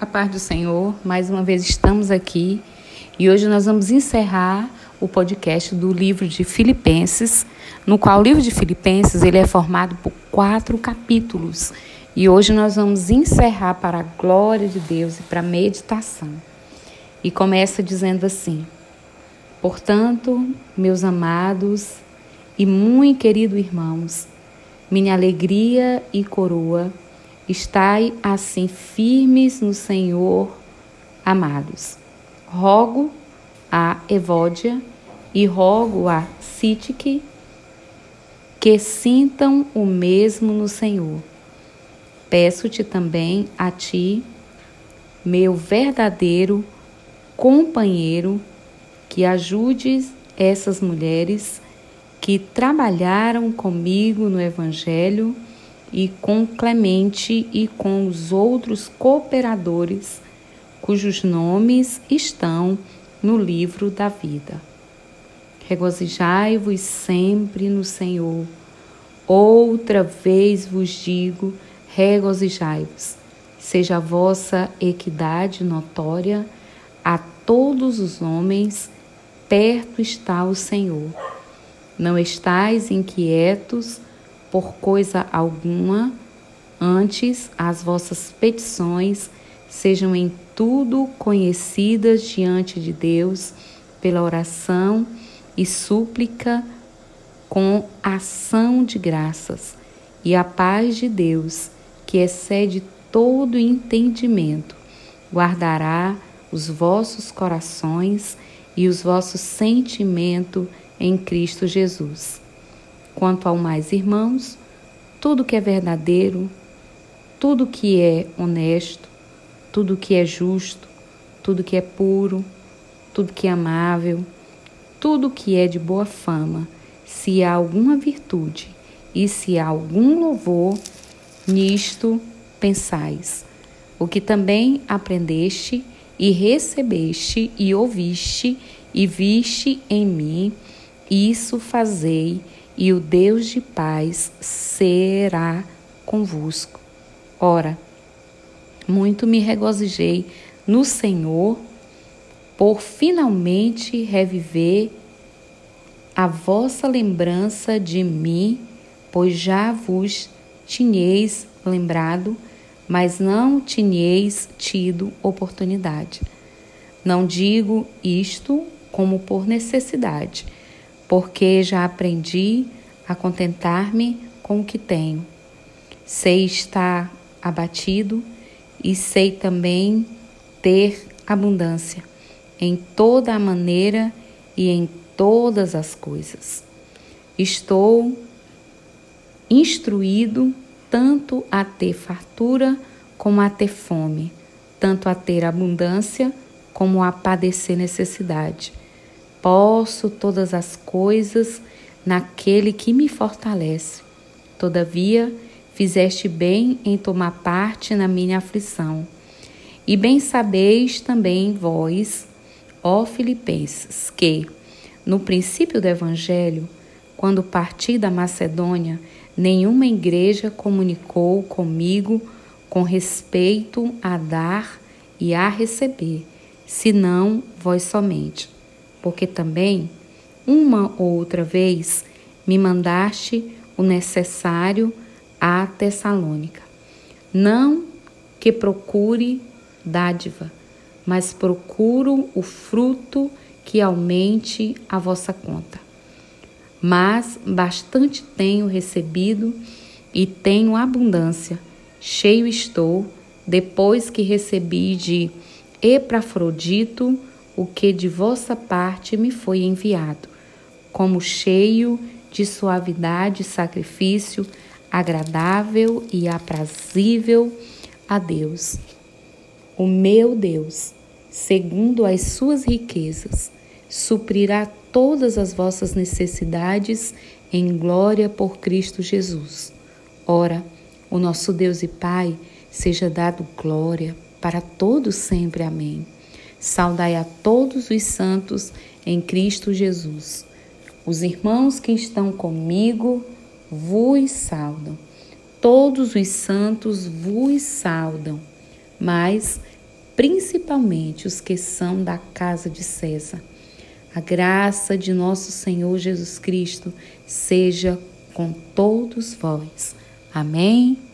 A paz do Senhor, mais uma vez estamos aqui e hoje nós vamos encerrar o podcast do livro de Filipenses, no qual o livro de Filipenses ele é formado por quatro capítulos e hoje nós vamos encerrar para a glória de Deus e para a meditação. E começa dizendo assim: Portanto, meus amados e muito queridos irmãos, minha alegria e coroa, estai assim firmes no Senhor, amados. Rogo a Evódia e rogo a Sitique que sintam o mesmo no Senhor. Peço-te também a ti, meu verdadeiro companheiro, que ajudes essas mulheres que trabalharam comigo no Evangelho e com Clemente e com os outros cooperadores, cujos nomes estão no livro da vida. Regozijai-vos sempre no Senhor. Outra vez vos digo: regozijai-vos. Seja a vossa equidade notória a todos os homens, perto está o Senhor. Não estais inquietos por coisa alguma, antes as vossas petições sejam em tudo conhecidas diante de Deus pela oração e súplica com ação de graças. E a paz de Deus, que excede todo entendimento, guardará os vossos corações e os vossos sentimentos em Cristo Jesus. Quanto ao mais, irmãos, tudo que é verdadeiro, tudo que é honesto, tudo que é justo, tudo que é puro, tudo que é amável, tudo que é de boa fama, se há alguma virtude e se há algum louvor, nisto pensais. O que também aprendeste e recebeste e ouviste e viste em mim, isso fazei, e o Deus de paz será convosco. Ora, muito me regozijei no Senhor por finalmente reviver a vossa lembrança de mim, pois já vos tinheis lembrado, mas não tinheis tido oportunidade. Não digo isto como por necessidade, porque já aprendi a contentar-me com o que tenho. Sei estar abatido e sei também ter abundância em toda a maneira e em todas as coisas. Estou instruído tanto a ter fartura como a ter fome, tanto a ter abundância como a padecer necessidade. Posso todas as coisas naquele que me fortalece. Todavia, fizeste bem em tomar parte na minha aflição. E bem sabeis também vós, ó Filipenses, que, no princípio do Evangelho, quando parti da Macedônia, nenhuma igreja comunicou comigo com respeito a dar e a receber, senão vós somente porque também, uma ou outra vez, me mandaste o necessário à Tessalônica. Não que procure dádiva, mas procuro o fruto que aumente a vossa conta. Mas bastante tenho recebido e tenho abundância, cheio estou, depois que recebi de Epafrodito o que de vossa parte me foi enviado, como cheio de suavidade e sacrifício agradável e aprazível a Deus. O meu Deus, segundo as suas riquezas, suprirá todas as vossas necessidades em glória por Cristo Jesus. Ora, o nosso Deus e Pai seja dado glória para todos sempre. Amém. Saudai a todos os santos em Cristo Jesus. Os irmãos que estão comigo vos saudam. Todos os santos vos saudam. Mas principalmente os que são da casa de César. A graça de nosso Senhor Jesus Cristo seja com todos vós. Amém.